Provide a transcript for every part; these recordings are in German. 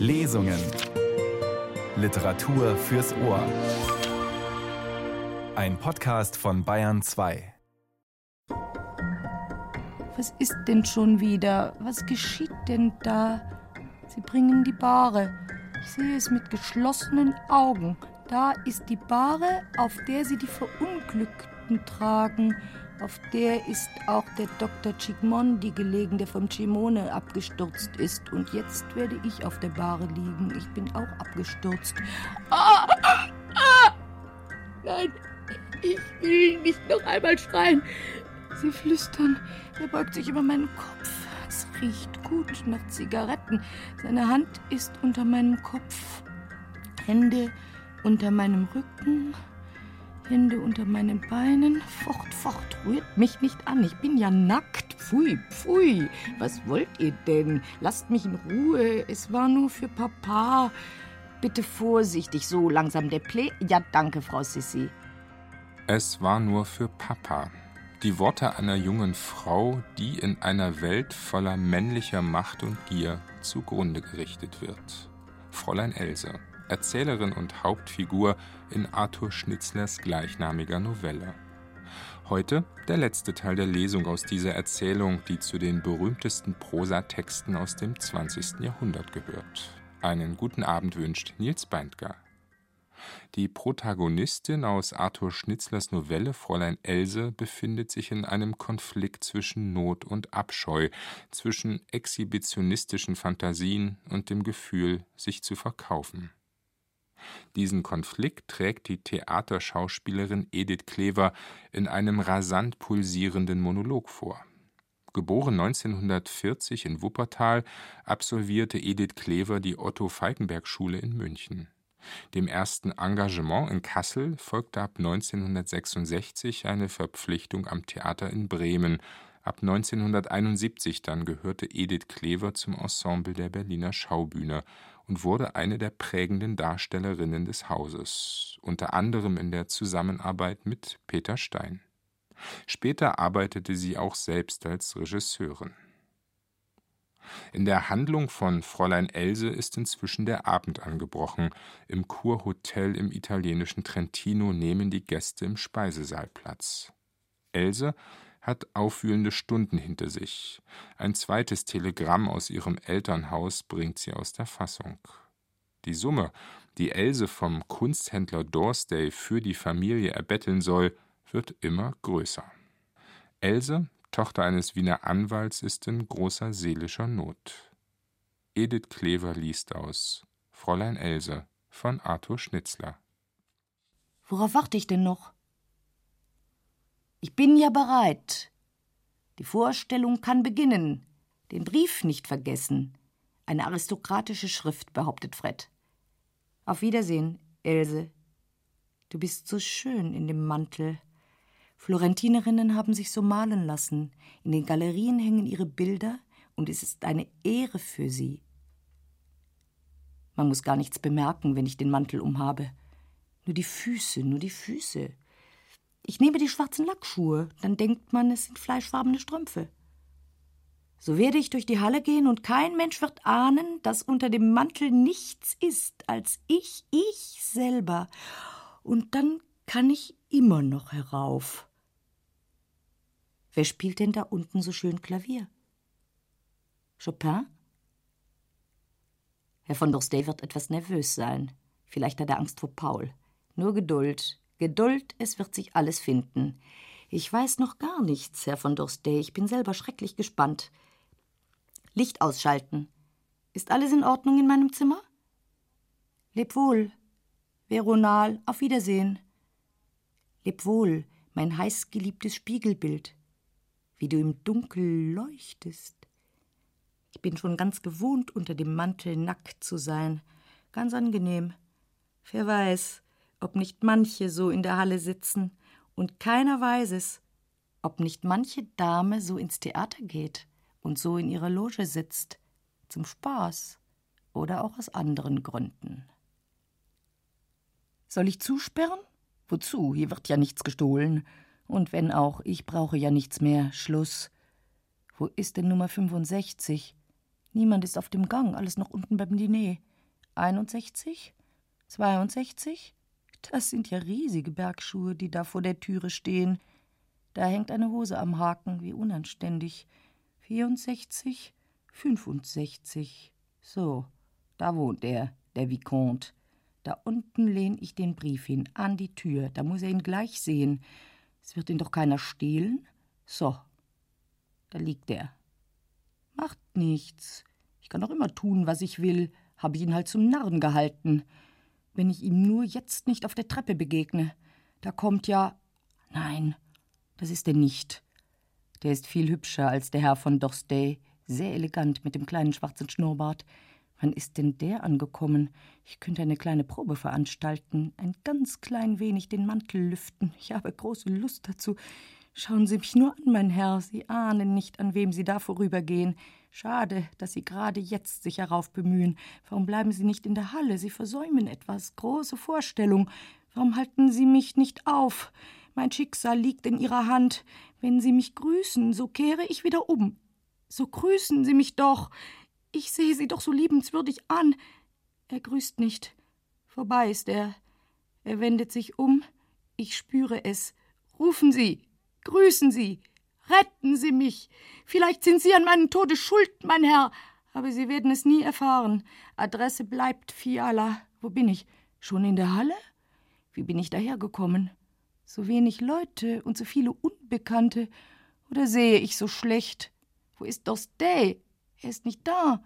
Lesungen. Literatur fürs Ohr. Ein Podcast von Bayern 2. Was ist denn schon wieder? Was geschieht denn da? Sie bringen die Bahre. Ich sehe es mit geschlossenen Augen. Da ist die Bahre, auf der sie die Verunglückten tragen. Auf der ist auch der Dr. Chigmondi gelegen, der vom Chimone abgestürzt ist. Und jetzt werde ich auf der Bahre liegen. Ich bin auch abgestürzt. Ah, ah, nein, ich will nicht noch einmal schreien. Sie flüstern. Er beugt sich über meinen Kopf. Es riecht gut nach Zigaretten. Seine Hand ist unter meinem Kopf. Hände unter meinem Rücken. Hände unter meinen Beinen. Fort, fort, rührt mich nicht an. Ich bin ja nackt. Pfui, pfui. Was wollt ihr denn? Lasst mich in Ruhe. Es war nur für Papa. Bitte vorsichtig, so langsam der Play. Ja, danke, Frau Sissi. Es war nur für Papa. Die Worte einer jungen Frau, die in einer Welt voller männlicher Macht und Gier zugrunde gerichtet wird. Fräulein Else. Erzählerin und Hauptfigur in Arthur Schnitzlers gleichnamiger Novelle. Heute der letzte Teil der Lesung aus dieser Erzählung, die zu den berühmtesten Prosatexten aus dem 20. Jahrhundert gehört. Einen guten Abend wünscht Nils Beindger. Die Protagonistin aus Arthur Schnitzlers Novelle Fräulein Else befindet sich in einem Konflikt zwischen Not und Abscheu, zwischen exhibitionistischen Fantasien und dem Gefühl, sich zu verkaufen. Diesen Konflikt trägt die Theaterschauspielerin Edith Klever in einem rasant pulsierenden Monolog vor. Geboren 1940 in Wuppertal, absolvierte Edith Klever die Otto-Falckenberg-Schule in München. Dem ersten Engagement in Kassel folgte ab 1966 eine Verpflichtung am Theater in Bremen. Ab 1971 dann gehörte Edith Klever zum Ensemble der Berliner Schaubühne und wurde eine der prägenden Darstellerinnen des Hauses, unter anderem in der Zusammenarbeit mit Peter Stein. Später arbeitete sie auch selbst als Regisseurin. In der Handlung von Fräulein Else ist inzwischen der Abend angebrochen. Im Kurhotel im italienischen Trentino nehmen die Gäste im Speisesaal Platz. Else hat aufwühlende Stunden hinter sich. Ein zweites Telegramm aus ihrem Elternhaus bringt sie aus der Fassung. Die Summe, die Else vom Kunsthändler Dorsday für die Familie erbetteln soll, wird immer größer. Else, Tochter eines Wiener Anwalts, ist in großer seelischer Not. Edith Klever liest aus Fräulein Else von Arthur Schnitzler. Worauf warte ich denn noch? Ich bin ja bereit. Die Vorstellung kann beginnen. Den Brief nicht vergessen. Eine aristokratische Schrift, behauptet Fred. Auf Wiedersehen, Else. Du bist so schön in dem Mantel. Florentinerinnen haben sich so malen lassen. In den Galerien hängen ihre Bilder und es ist eine Ehre für sie. Man muss gar nichts bemerken, wenn ich den Mantel umhabe. Nur die Füße, nur die Füße. Ich nehme die schwarzen Lackschuhe, dann denkt man, es sind fleischfarbene Strümpfe. So werde ich durch die Halle gehen und kein Mensch wird ahnen, dass unter dem Mantel nichts ist als ich, ich selber. Und dann kann ich immer noch herauf. Wer spielt denn da unten so schön Klavier? Chopin? Herr von Dorstey wird etwas nervös sein. Vielleicht hat er Angst vor Paul. Nur Geduld. Geduld, es wird sich alles finden. Ich weiß noch gar nichts, Herr von Dorstey. Ich bin selber schrecklich gespannt. Licht ausschalten. Ist alles in Ordnung in meinem Zimmer? Leb wohl. Veronal, auf Wiedersehen. Leb wohl, mein heißgeliebtes Spiegelbild. Wie du im Dunkel leuchtest. Ich bin schon ganz gewohnt, unter dem Mantel nackt zu sein. Ganz angenehm. Wer weiß, ob nicht manche so in der Halle sitzen, und keiner weiß es, ob nicht manche Dame so ins Theater geht und so in ihrer Loge sitzt, zum Spaß oder auch aus anderen Gründen. Soll ich zusperren? Wozu? Hier wird ja nichts gestohlen. Und wenn auch, ich brauche ja nichts mehr. Schluss. Wo ist denn Nummer 65? Niemand ist auf dem Gang, alles noch unten beim Diner. 61, 62. Das sind ja riesige Bergschuhe, die da vor der Türe stehen. Da hängt eine Hose am Haken, wie unanständig. 64, 65. So, da wohnt er, der Vicomte. Da unten lehn ich den Brief hin, an die Tür. Da muss er ihn gleich sehen. Es wird ihn doch keiner stehlen. So, da liegt er. Macht nichts. Ich kann doch immer tun, was ich will. Habe ich ihn halt zum Narren gehalten. Wenn ich ihm nur jetzt nicht auf der Treppe begegne. Da kommt ja. Nein, das ist er nicht. Der ist viel hübscher als der Herr von Dorstey. Sehr elegant mit dem kleinen schwarzen Schnurrbart. Wann ist denn der angekommen? Ich könnte eine kleine Probe veranstalten, ein ganz klein wenig den Mantel lüften. Ich habe große Lust dazu. Schauen Sie mich nur an, mein Herr, Sie ahnen nicht, an wem Sie da vorübergehen. Schade, dass Sie gerade jetzt sich herauf bemühen. Warum bleiben Sie nicht in der Halle? Sie versäumen etwas. Große Vorstellung. Warum halten Sie mich nicht auf? Mein Schicksal liegt in Ihrer Hand. Wenn Sie mich grüßen, so kehre ich wieder um. So grüßen Sie mich doch. Ich sehe Sie doch so liebenswürdig an. Er grüßt nicht. Vorbei ist er. Er wendet sich um. Ich spüre es. Rufen Sie. Grüßen Sie. Retten Sie mich. Vielleicht sind Sie an meinem Tode schuld, mein Herr. Aber Sie werden es nie erfahren. Adresse bleibt Fiala. Wo bin ich? Schon in der Halle? Wie bin ich dahergekommen? So wenig Leute und so viele Unbekannte. Oder sehe ich so schlecht? Wo ist Dostay? Er ist nicht da.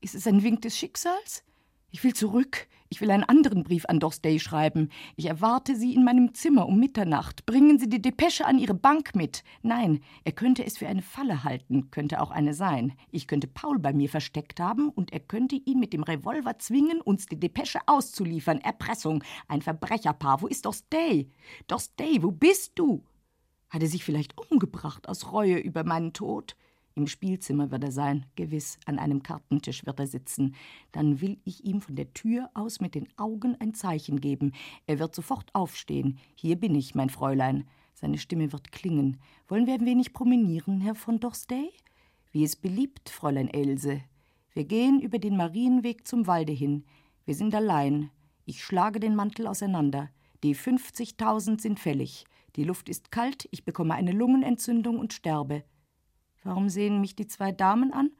Ist es ein Wink des Schicksals? Ich will zurück. Ich will einen anderen Brief an Dostay schreiben. Ich erwarte Sie in meinem Zimmer um Mitternacht. Bringen Sie die Depesche an Ihre Bank mit. Nein, er könnte es für eine Falle halten, könnte auch eine sein. Ich könnte Paul bei mir versteckt haben und er könnte ihn mit dem Revolver zwingen, uns die Depesche auszuliefern. Erpressung. Ein Verbrecherpaar. Wo ist Dostay? Dostay, wo bist du? Hat er sich vielleicht umgebracht aus Reue über meinen Tod? Im Spielzimmer wird er sein, gewiss, an einem Kartentisch wird er sitzen. Dann will ich ihm von der Tür aus mit den Augen ein Zeichen geben. Er wird sofort aufstehen. Hier bin ich, mein Fräulein. Seine Stimme wird klingen. Wollen wir ein wenig promenieren, Herr von Dorstey? Wie es beliebt, Fräulein Else. Wir gehen über den Marienweg zum Walde hin. Wir sind allein. Ich schlage den Mantel auseinander. Die 50.000 sind fällig. Die Luft ist kalt, ich bekomme eine Lungenentzündung und sterbe. Warum sehen mich die zwei Damen an?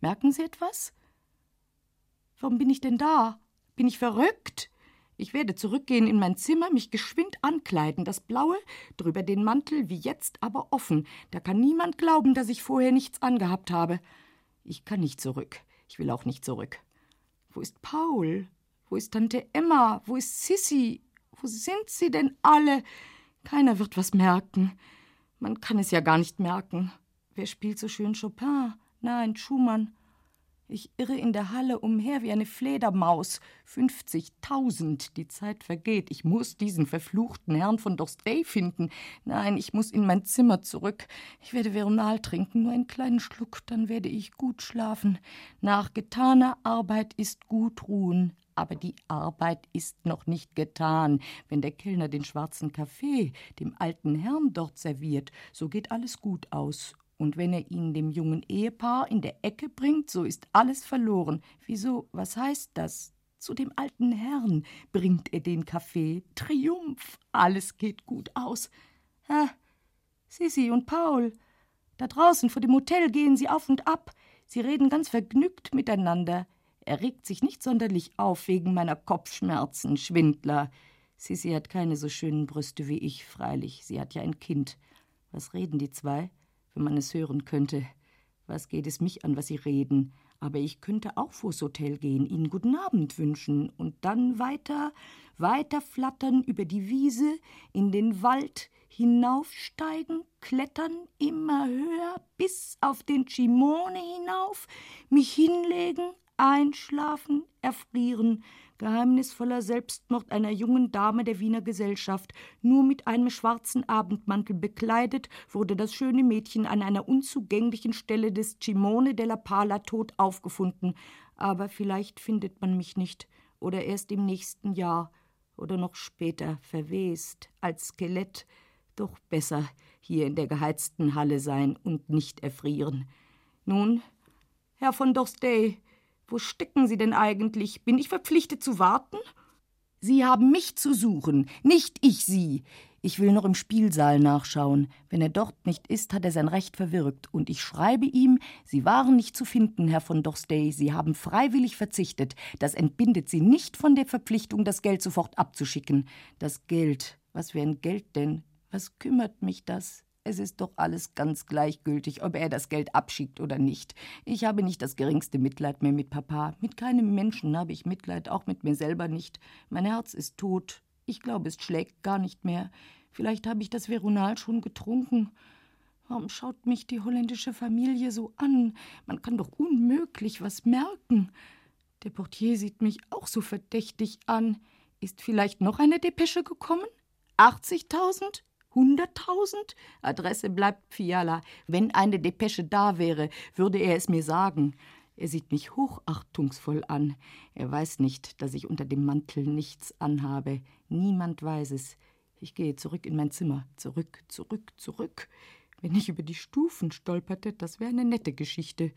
Merken Sie etwas? Warum bin ich denn da? Bin ich verrückt? Ich werde zurückgehen in mein Zimmer, mich geschwind ankleiden, das Blaue, drüber den Mantel, wie jetzt, aber offen. Da kann niemand glauben, dass ich vorher nichts angehabt habe. Ich kann nicht zurück. Ich will auch nicht zurück. Wo ist Paul? Wo ist Tante Emma? Wo ist Sissy? Wo sind sie denn alle? Keiner wird was merken. Man kann es ja gar nicht merken. Wer spielt so schön Chopin? Nein, Schumann. Ich irre in der Halle umher wie eine Fledermaus. Fünfzigtausend. Die Zeit vergeht. Ich muss diesen verfluchten Herrn von Dostey finden. Nein, ich muss in mein Zimmer zurück. Ich werde Veronal trinken, nur einen kleinen Schluck, dann werde ich gut schlafen. Nach getaner Arbeit ist gut ruhen. Aber die Arbeit ist noch nicht getan. Wenn der Kellner den schwarzen Kaffee dem alten Herrn dort serviert, so geht alles gut aus und wenn er ihn dem jungen Ehepaar in der Ecke bringt, so ist alles verloren. Wieso? Was heißt das? Zu dem alten Herrn bringt er den Kaffee. Triumph! Alles geht gut aus. Ha, Sissi und Paul. Da draußen vor dem Hotel gehen sie auf und ab. Sie reden ganz vergnügt miteinander. Er regt sich nicht sonderlich auf wegen meiner Kopfschmerzen, Schwindler. Sissi hat keine so schönen Brüste wie ich, freilich. Sie hat ja ein Kind. Was reden die zwei? Wenn man es hören könnte. Was geht es mich an, was Sie reden? Aber ich könnte auch vors Hotel gehen, Ihnen guten Abend wünschen und dann weiter, weiter flattern über die Wiese, in den Wald, hinaufsteigen, klettern immer höher bis auf den Chimone hinauf, mich hinlegen, einschlafen, erfrieren, geheimnisvoller Selbstmord einer jungen Dame der Wiener Gesellschaft. Nur mit einem schwarzen Abendmantel bekleidet, wurde das schöne Mädchen an einer unzugänglichen Stelle des Cimone della Pala tot aufgefunden. Aber vielleicht findet man mich nicht, oder erst im nächsten Jahr, oder noch später verwest, als Skelett. Doch besser hier in der geheizten Halle sein und nicht erfrieren. Nun, Herr von Dorstey, Wo stecken Sie denn eigentlich? Bin ich verpflichtet zu warten? Sie haben mich zu suchen, nicht ich Sie. Ich will noch im Spielsaal nachschauen. Wenn er dort nicht ist, hat er sein Recht verwirkt. Und ich schreibe ihm, Sie waren nicht zu finden, Herr von Dorstey. Sie haben freiwillig verzichtet. Das entbindet Sie nicht von der Verpflichtung, das Geld sofort abzuschicken. Das Geld. Was für ein Geld denn? Was kümmert mich das? Es ist doch alles ganz gleichgültig, ob er das Geld abschickt oder nicht. Ich habe nicht das geringste Mitleid mehr mit Papa. Mit keinem Menschen habe ich Mitleid, auch mit mir selber nicht. Mein Herz ist tot. Ich glaube, es schlägt gar nicht mehr. Vielleicht habe ich das Veronal schon getrunken. Warum schaut mich die holländische Familie so an? Man kann doch unmöglich was merken. Der Portier sieht mich auch so verdächtig an. Ist vielleicht noch eine Depesche gekommen? 80.000? 100.000? Adresse bleibt Fiala. Wenn eine Depesche da wäre, würde er es mir sagen. Er sieht mich hochachtungsvoll an. Er weiß nicht, dass ich unter dem Mantel nichts anhabe. Niemand weiß es. Ich gehe zurück in mein Zimmer. Zurück, zurück, zurück. Wenn ich über die Stufen stolperte, das wäre eine nette Geschichte.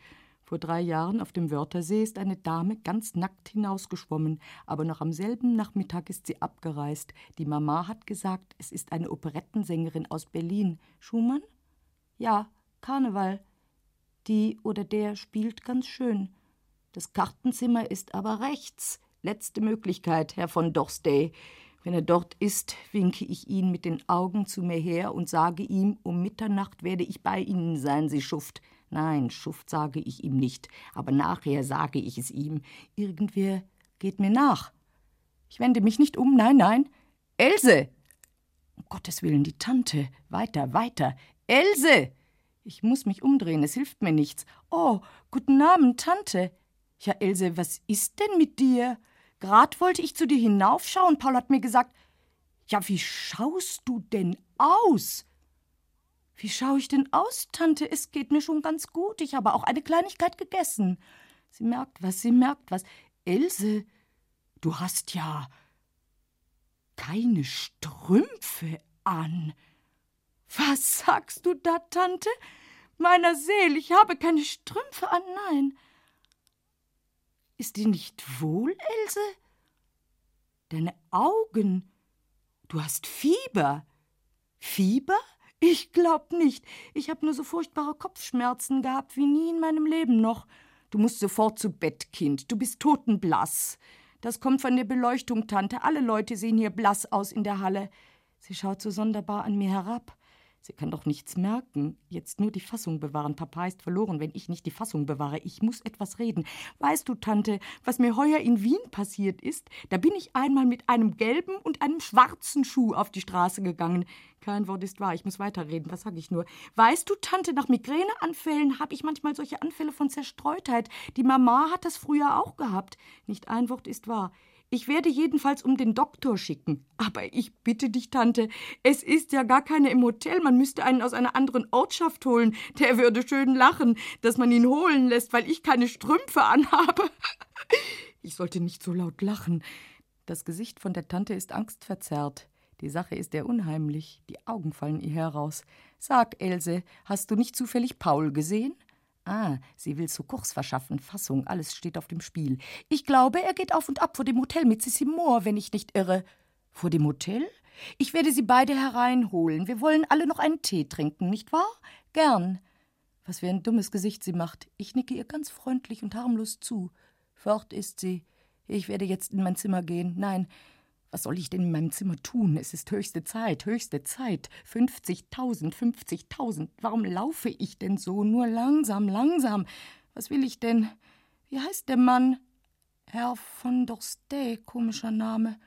Vor drei Jahren auf dem Wörthersee ist eine Dame ganz nackt hinausgeschwommen, aber noch am selben Nachmittag ist sie abgereist. Die Mama hat gesagt, es ist eine Operettensängerin aus Berlin. Schumann? Ja, Karneval. Die oder der spielt ganz schön. Das Kartenzimmer ist aber rechts. Letzte Möglichkeit, Herr von Dorstey. Wenn er dort ist, winke ich ihn mit den Augen zu mir her und sage ihm, um Mitternacht werde ich bei Ihnen sein, Sie Schuft. Nein, Schuft sage ich ihm nicht, aber nachher sage ich es ihm. Irgendwer geht mir nach. Ich wende mich nicht um, nein, nein. Else! Um Gottes Willen, die Tante. Weiter, weiter. Else! Ich muss mich umdrehen, es hilft mir nichts. Oh, guten Abend, Tante. Ja, Else, was ist denn mit dir? Grad wollte ich zu dir hinaufschauen. Paul hat mir gesagt, ja, wie schaust du denn aus? Wie schaue ich denn aus, Tante? Es geht mir schon ganz gut. Ich habe auch eine Kleinigkeit gegessen. Sie merkt was, sie merkt was. Else, du hast ja keine Strümpfe an. Was sagst du da, Tante? Meiner Seele, ich habe keine Strümpfe an, nein. Ist dir nicht wohl, Else? Deine Augen. Du hast Fieber. Fieber? Ich glaub nicht. Ich habe nur so furchtbare Kopfschmerzen gehabt wie nie in meinem Leben noch. Du musst sofort zu Bett, Kind. Du bist totenblass. Das kommt von der Beleuchtung, Tante. Alle Leute sehen hier blass aus in der Halle. Sie schaut so sonderbar an mir herab. Sie kann doch nichts merken. Jetzt nur die Fassung bewahren. Papa ist verloren, wenn ich nicht die Fassung bewahre. Ich muss etwas reden. Weißt du, Tante, was mir heuer in Wien passiert ist? Da bin ich einmal mit einem gelben und einem schwarzen Schuh auf die Straße gegangen. Kein Wort ist wahr, ich muss weiterreden. Was sag ich nur? Weißt du, Tante, nach Migräneanfällen habe ich manchmal solche Anfälle von Zerstreutheit. Die Mama hat das früher auch gehabt. Nicht ein Wort ist wahr. Ich werde jedenfalls um den Doktor schicken. Aber ich bitte dich, Tante, es ist ja gar keiner im Hotel. Man müsste einen aus einer anderen Ortschaft holen. Der würde schön lachen, dass man ihn holen lässt, weil ich keine Strümpfe anhabe. Ich sollte nicht so laut lachen. Das Gesicht von der Tante ist angstverzerrt. Die Sache ist sehr unheimlich. Die Augen fallen ihr heraus. Sag, Else, hast du nicht zufällig Paul gesehen? Ah, sie will zu Kurs verschaffen. Fassung, alles steht auf dem Spiel. Ich glaube, er geht auf und ab vor dem Hotel mit Sissi Moore, wenn ich nicht irre. Vor dem Hotel? Ich werde sie beide hereinholen. Wir wollen alle noch einen Tee trinken, nicht wahr? Gern. Was für ein dummes Gesicht sie macht. Ich nicke ihr ganz freundlich und harmlos zu. Fort ist sie. Ich werde jetzt in mein Zimmer gehen. Nein, was soll ich denn in meinem Zimmer tun? Es ist höchste Zeit, höchste Zeit. 50.000, 50.000. Warum laufe ich denn so? Nur langsam, langsam. Was will ich denn? Wie heißt der Mann? Herr von Dorstey, komischer Name.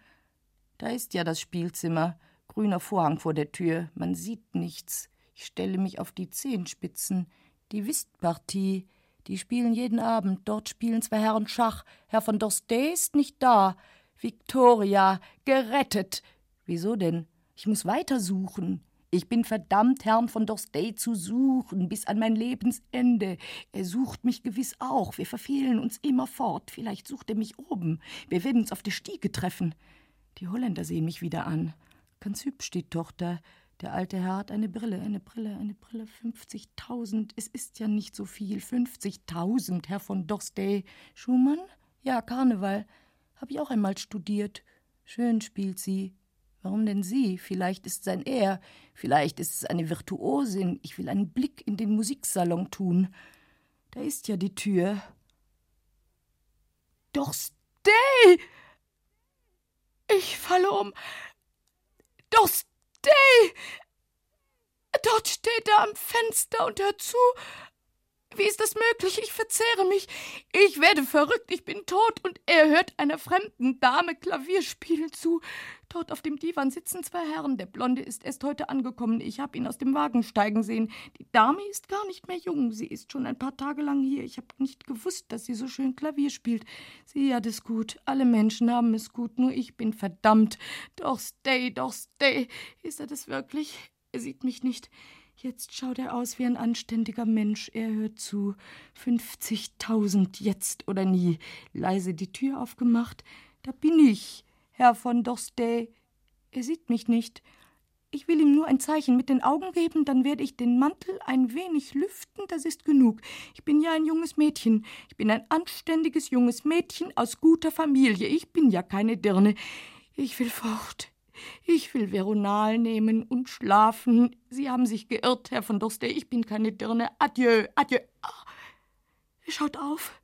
Da ist ja das Spielzimmer. Grüner Vorhang vor der Tür. Man sieht nichts. Ich stelle mich auf die Zehenspitzen. Die Whistpartie. Die spielen jeden Abend. Dort spielen zwei Herren Schach. Herr von Dorstey ist nicht da. Victoria, gerettet. Wieso denn? Ich muss weitersuchen. Ich bin verdammt, Herrn von Dorstey zu suchen, bis an mein Lebensende. Er sucht mich gewiss auch. Wir verfehlen uns immerfort. Vielleicht sucht er mich oben. Wir werden uns auf der Stiege treffen. Die Holländer sehen mich wieder an. Ganz hübsch, die Tochter. Der alte Herr hat eine Brille, eine Brille, eine Brille. 50.000. Es ist ja nicht so viel. 50.000, Herr von Dorstey. Schumann? Ja, Karneval. Hab ich auch einmal studiert. Schön spielt sie. Warum denn sie? Vielleicht ist es ein Er. Vielleicht ist es eine Virtuosin. Ich will einen Blick in den Musiksalon tun. Da ist ja die Tür. Dorstey! Ich falle um. Dorstey! Dort steht er am Fenster und hört zu. Wie ist das möglich? Ich verzehre mich. Ich werde verrückt. Ich bin tot. Und er hört einer fremden Dame Klavier spielen zu. Dort auf dem Divan sitzen zwei Herren. Der Blonde ist erst heute angekommen. Ich habe ihn aus dem Wagen steigen sehen. Die Dame ist gar nicht mehr jung. Sie ist schon ein paar Tage lang hier. Ich habe nicht gewusst, dass sie so schön Klavier spielt. Sie hat es gut. Alle Menschen haben es gut. Nur ich bin verdammt. Doch stay, doch stay. Ist er das wirklich? Er sieht mich nicht. Jetzt schaut er aus wie ein anständiger Mensch. Er hört zu. Fünfzigtausend jetzt oder nie. Leise die Tür aufgemacht. Da bin ich, Herr von Dorstey. Er sieht mich nicht. Ich will ihm nur ein Zeichen mit den Augen geben, dann werde ich den Mantel ein wenig lüften, das ist genug. Ich bin ja ein junges Mädchen. Ich bin ein anständiges junges Mädchen aus guter Familie. Ich bin ja keine Dirne. Ich will fort. Ich will Veronal nehmen und schlafen. Sie haben sich geirrt, Herr von Dorstey. Ich bin keine Dirne. Adieu, adieu. Ah, schaut auf.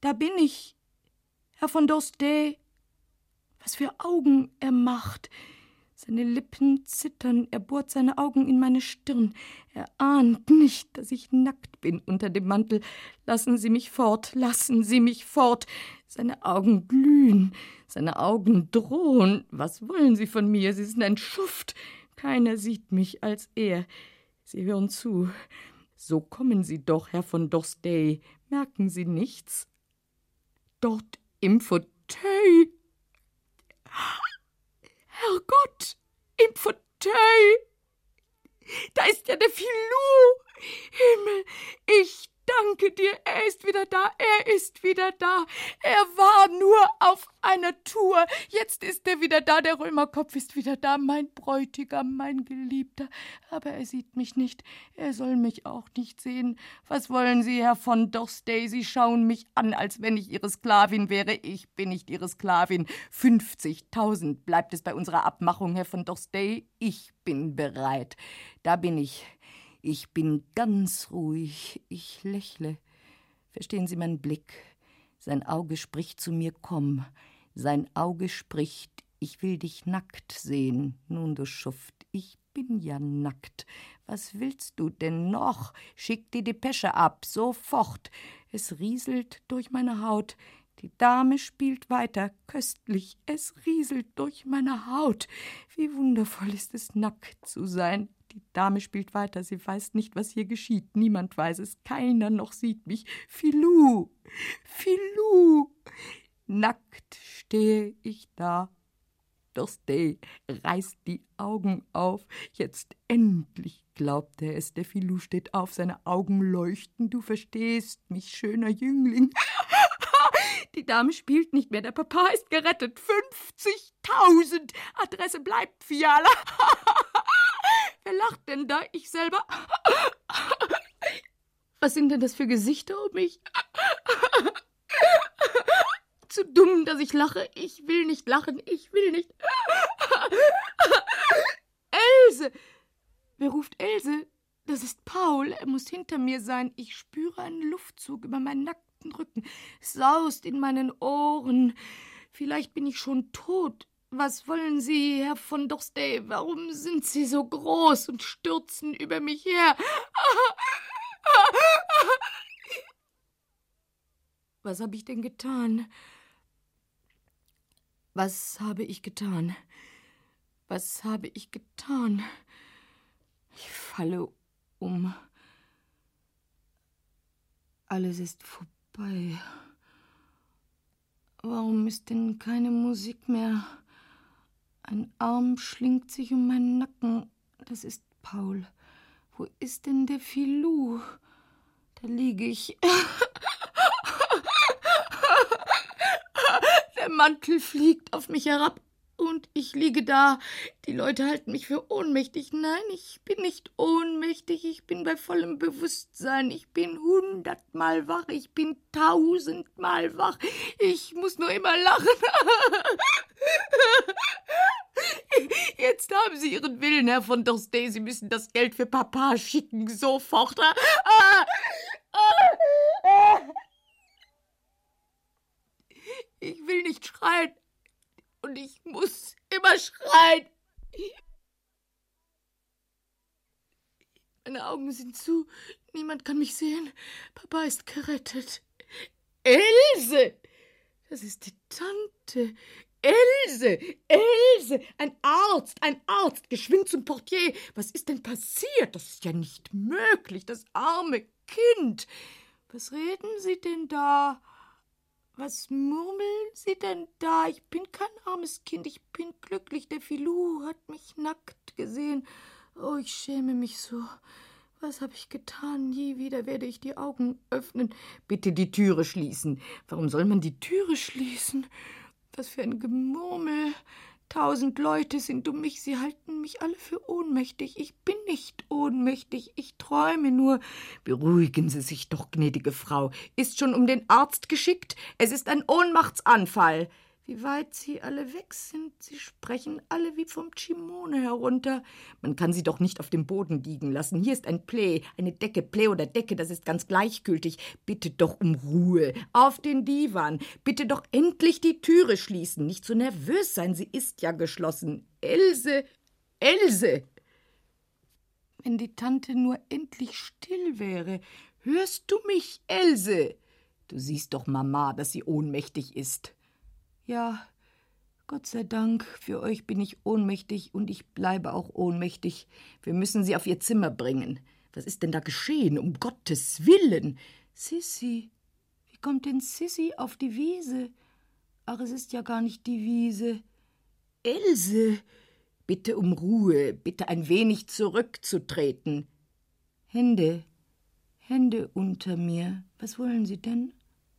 Da bin ich, Herr von Dorstey. Was für Augen er macht. Seine Lippen zittern, er bohrt seine Augen in meine Stirn. Er ahnt nicht, dass ich nackt bin unter dem Mantel. Lassen Sie mich fort, lassen Sie mich fort. Seine Augen glühen, seine Augen drohen. Was wollen Sie von mir? Sie sind ein Schuft. Keiner sieht mich als er. Sie hören zu. So kommen Sie doch, Herr von Dorstey. Merken Sie nichts? Dort im Fauteuil Herrgott, im Fauteuil. Da ist ja der Filou. Himmel, ich danke dir, er ist wieder da, er ist wieder da. Er war nur auf einer Tour. Jetzt ist er wieder da, der Römerkopf ist wieder da, mein Bräutigam, mein Geliebter. Aber er sieht mich nicht, er soll mich auch nicht sehen. Was wollen Sie, Herr von Dorstey? Sie schauen mich an, als wenn ich Ihre Sklavin wäre. Ich bin nicht Ihre Sklavin. Fünfzigtausend bleibt es bei unserer Abmachung, Herr von Dorstey. Ich bin bereit. Da bin ich. Ich bin ganz ruhig, ich lächle. Verstehen Sie meinen Blick? Sein Auge spricht zu mir, komm. Sein Auge spricht, ich will dich nackt sehen. Nun, du Schuft, ich bin ja nackt. Was willst du denn noch? Schick die Depesche ab, sofort. Es rieselt durch meine Haut. Die Dame spielt weiter, köstlich, es rieselt durch meine Haut. Wie wundervoll ist es, nackt zu sein. Die Dame spielt weiter, sie weiß nicht, was hier geschieht. Niemand weiß es, keiner noch sieht mich. Filou, Filou. Nackt stehe ich da. Dorstey reißt die Augen auf. Jetzt endlich glaubt er es. Der Filou steht auf, seine Augen leuchten. Du verstehst mich, schöner Jüngling. Die Dame spielt nicht mehr, der Papa ist gerettet. 50.000! Adresse bleibt Fiala. Wer lacht denn da? Ich selber? Was sind denn das für Gesichter um mich? Zu dumm, dass ich lache. Ich will nicht lachen. Ich will nicht. Else! Wer ruft Else? Das ist Paul. Er muss hinter mir sein. Ich spüre einen Luftzug über meinen nackten Rücken. Es saust in meinen Ohren. Vielleicht bin ich schon tot. Was wollen Sie, Herr von Dorstey? Warum sind Sie so groß und stürzen über mich her? Was habe ich denn getan? Was habe ich getan? Was habe ich getan? Ich falle um. Alles ist vorbei. Warum ist denn keine Musik mehr? Ein Arm schlingt sich um meinen Nacken. Das ist Paul. Wo ist denn der Filou? Da liege ich. Der Mantel fliegt auf mich herab. Und ich liege da. Die Leute halten mich für ohnmächtig. Nein, ich bin nicht ohnmächtig. Ich bin bei vollem Bewusstsein. Ich bin hundertmal wach. Ich bin tausendmal wach. Ich muss nur immer lachen. Jetzt haben Sie Ihren Willen, Herr von Dorstey. Sie müssen das Geld für Papa schicken. Sofort. Ich will nicht schreien und ich muss immer schreien. Meine Augen sind zu, niemand kann mich sehen. Papa ist gerettet. Else! Das ist die Tante. Else! Else! Ein Arzt! Ein Arzt! Geschwind zum Portier! Was ist denn passiert? Das ist ja nicht möglich, das arme Kind! Was reden Sie denn da? Was murmeln Sie denn da? Ich bin kein armes Kind, ich bin glücklich. Der Filou hat mich nackt gesehen. Oh, ich schäme mich so. Was habe ich getan? Nie wieder werde ich die Augen öffnen. Bitte die Türe schließen. Warum soll man die Türe schließen? Was für ein Gemurmel. Tausend Leute sind um mich, sie halten mich alle für ohnmächtig. Ich bin nicht ohnmächtig, ich träume nur. Beruhigen Sie sich doch, gnädige Frau. Ist schon um den Arzt geschickt? Es ist ein Ohnmachtsanfall. Wie weit sie alle weg sind. Sie sprechen alle wie vom Chimone herunter. Man kann sie doch nicht auf dem Boden liegen lassen. Hier ist ein Play, eine Decke, Play oder Decke, das ist ganz gleichgültig. Bitte doch um Ruhe. Auf den Divan. Bitte doch endlich die Türe schließen. Nicht so nervös sein, sie ist ja geschlossen. Else, Else. Wenn die Tante nur endlich still wäre. Hörst du mich, Else? Du siehst doch, Mama, dass sie ohnmächtig ist. Ja, Gott sei Dank, für euch bin ich ohnmächtig und ich bleibe auch ohnmächtig. Wir müssen sie auf ihr Zimmer bringen. Was ist denn da geschehen, um Gottes Willen? Sissi, wie kommt denn Sissi auf die Wiese? Ach, es ist ja gar nicht die Wiese. Else, bitte um Ruhe, bitte ein wenig zurückzutreten. Hände, Hände unter mir. Was wollen Sie denn?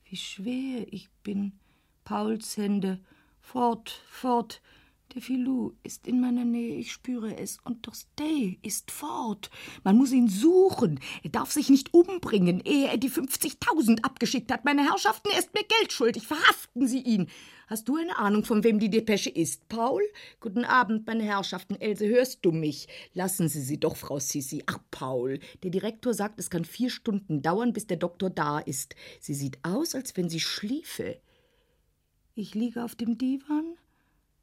Wie schwer ich bin. Pauls Hände. Fort, fort. Der Filou ist in meiner Nähe, ich spüre es. Und doch Stay ist fort. Man muss ihn suchen. Er darf sich nicht umbringen, ehe er die 50.000 abgeschickt hat. Meine Herrschaften, er ist mir Geld schuldig. Verhaften Sie ihn. Hast du eine Ahnung, von wem die Depesche ist, Paul? Guten Abend, meine Herrschaften. Else, hörst du mich? Lassen Sie sie doch, Frau Sissi. Ach, Paul. Der Direktor sagt, es kann vier Stunden dauern, bis der Doktor da ist. Sie sieht aus, als wenn sie schliefe. Ich liege auf dem Divan.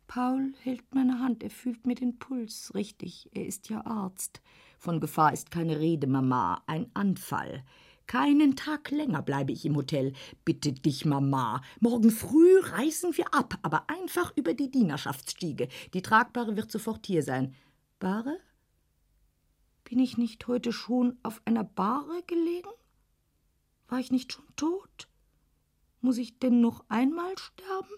Paul hält meine Hand, er fühlt mir den Puls. Richtig, er ist ja Arzt. Von Gefahr ist keine Rede, Mama. Ein Anfall. Keinen Tag länger bleibe ich im Hotel. Bitte dich, Mama. Morgen früh reisen wir ab, aber einfach über die Dienerschaftsstiege. Die tragbare wird sofort hier sein. Bahre? Bin ich nicht heute schon auf einer Bahre gelegen? War ich nicht schon tot? Muss ich denn noch einmal sterben?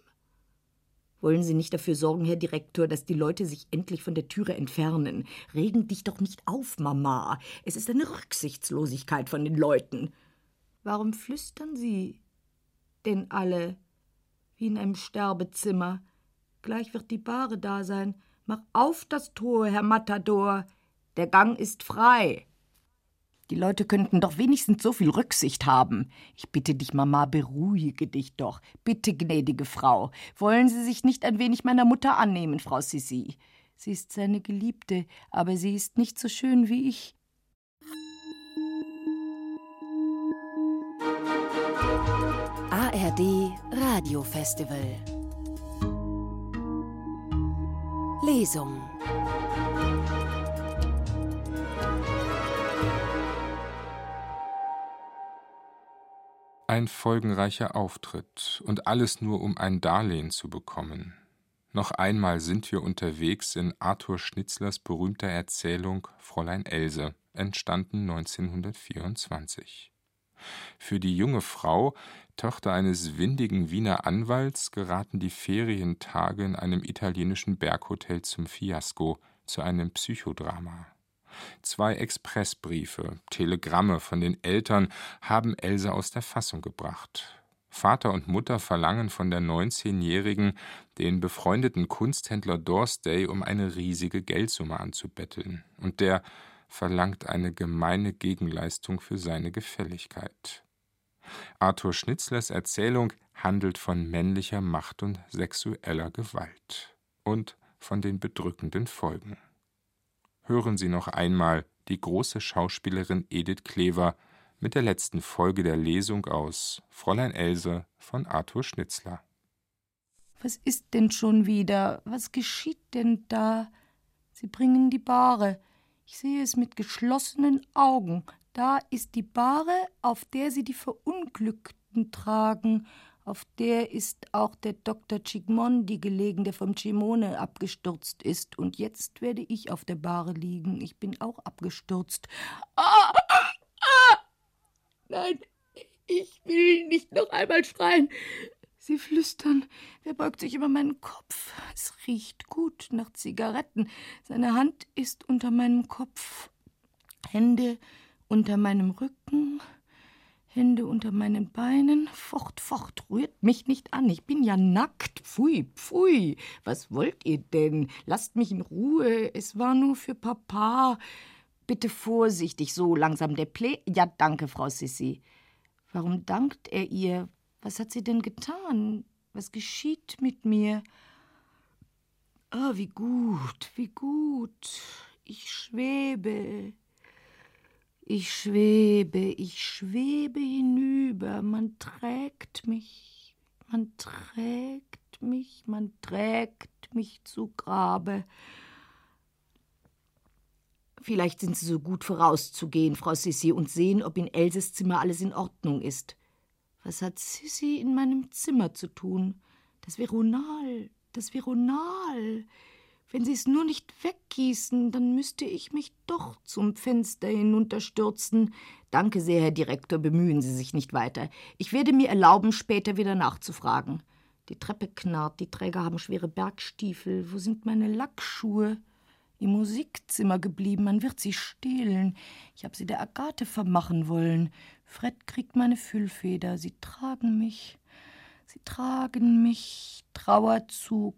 Wollen Sie nicht dafür sorgen, Herr Direktor, dass die Leute sich endlich von der Türe entfernen? Regen dich doch nicht auf, Mama. Es ist eine Rücksichtslosigkeit von den Leuten. Warum flüstern Sie denn alle wie in einem Sterbezimmer? Gleich wird die Bahre da sein. Mach auf das Tor, Herr Matador. Der Gang ist frei. Die Leute könnten doch wenigstens so viel Rücksicht haben. Ich bitte dich, Mama, beruhige dich doch. Bitte, gnädige Frau. Wollen Sie sich nicht ein wenig meiner Mutter annehmen, Frau Sissi? Sie ist seine Geliebte, aber sie ist nicht so schön wie ich. ARD Radiofestival Lesung Ein folgenreicher Auftritt und alles nur, um ein Darlehen zu bekommen. Noch einmal sind wir unterwegs in Arthur Schnitzlers berühmter Erzählung Fräulein Else, entstanden 1924. Für die junge Frau, Tochter eines windigen Wiener Anwalts, geraten die Ferientage in einem italienischen Berghotel zum Fiasko, zu einem Psychodrama. Zwei Expressbriefe, Telegramme von den Eltern haben Else aus der Fassung gebracht. Vater und Mutter verlangen von der 19-Jährigen, den befreundeten Kunsthändler Dorsday um eine riesige Geldsumme anzubetteln, und der verlangt eine gemeine Gegenleistung für seine Gefälligkeit. Arthur Schnitzlers Erzählung handelt von männlicher Macht und sexueller Gewalt und von den bedrückenden Folgen. Hören Sie noch einmal die große Schauspielerin Edith Klever mit der letzten Folge der Lesung aus Fräulein Else von Arthur Schnitzler. Was ist denn schon wieder? Was geschieht denn da? Sie bringen die Bahre. Ich sehe es mit geschlossenen Augen. Da ist die Bahre, auf der sie die Verunglückten tragen. Auf der ist auch der Dr. Cigmondi gelegen, der vom Cimone abgestürzt ist. Und jetzt werde ich auf der Bahre liegen. Ich bin auch abgestürzt. Ah! Ah! Nein, ich will nicht noch einmal schreien. Sie flüstern. Wer beugt sich über meinen Kopf? Es riecht gut nach Zigaretten. Seine Hand ist unter meinem Kopf. Hände unter meinem Rücken. Hände unter meinen Beinen. Fort, fort, rührt mich nicht an. Ich bin ja nackt. Pfui, pfui. Was wollt ihr denn? Lasst mich in Ruhe. Es war nur für Papa. Bitte vorsichtig, so langsam der Play. Ja, danke, Frau Sissi. Warum dankt er ihr? Was hat sie denn getan? Was geschieht mit mir? Ah, oh, wie gut, wie gut. Ich schwebe. Ich schwebe, ich schwebe hinüber. Man trägt mich, man trägt mich, man trägt mich zu Grabe. Vielleicht sind Sie so gut vorauszugehen, Frau Sissi, und sehen, ob in Elses Zimmer alles in Ordnung ist. Was hat Sissy in meinem Zimmer zu tun? Das Veronal, das Veronal. Wenn Sie es nur nicht weggießen, dann müsste ich mich doch zum Fenster hinunterstürzen. Danke sehr, Herr Direktor, bemühen Sie sich nicht weiter. Ich werde mir erlauben, später wieder nachzufragen. Die Treppe knarrt, die Träger haben schwere Bergstiefel. Wo sind meine Lackschuhe? Im Musikzimmer geblieben, man wird sie stehlen. Ich habe sie der Agathe vermachen wollen. Fred kriegt meine Füllfeder. Sie tragen mich. Sie tragen mich. Trauerzug.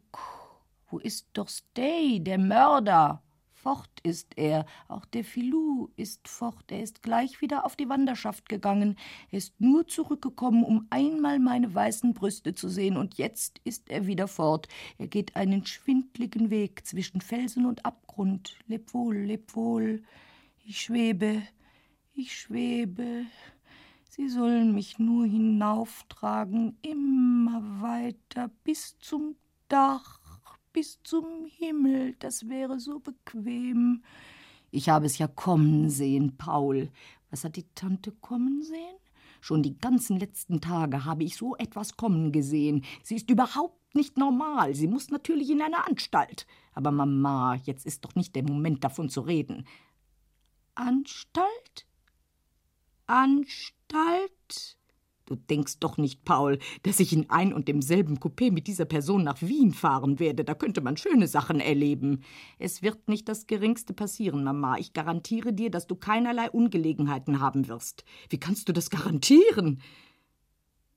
Wo ist doch Stay, der Mörder? Fort ist er. Auch der Filou ist fort. Er ist gleich wieder auf die Wanderschaft gegangen. Er ist nur zurückgekommen, um einmal meine weißen Brüste zu sehen. Und jetzt ist er wieder fort. Er geht einen schwindligen Weg zwischen Felsen und Abgrund. Leb wohl, leb wohl. Ich schwebe. Ich schwebe. Sie sollen mich nur hinauftragen, immer weiter bis zum Dach, bis zum Himmel, das wäre so bequem. Ich habe es ja kommen sehen, Paul. Was hat die Tante kommen sehen? Schon die ganzen letzten Tage habe ich so etwas kommen gesehen. Sie ist überhaupt nicht normal. Sie muss natürlich in eine Anstalt. Aber Mama, jetzt ist doch nicht der Moment davon zu reden. Anstalt? Anstalt? Du denkst doch nicht, Paul, dass ich in ein und demselben Coupé mit dieser Person nach Wien fahren werde. Da könnte man schöne Sachen erleben. Es wird nicht das Geringste passieren, Mama. Ich garantiere dir, dass du keinerlei Ungelegenheiten haben wirst. Wie kannst du das garantieren?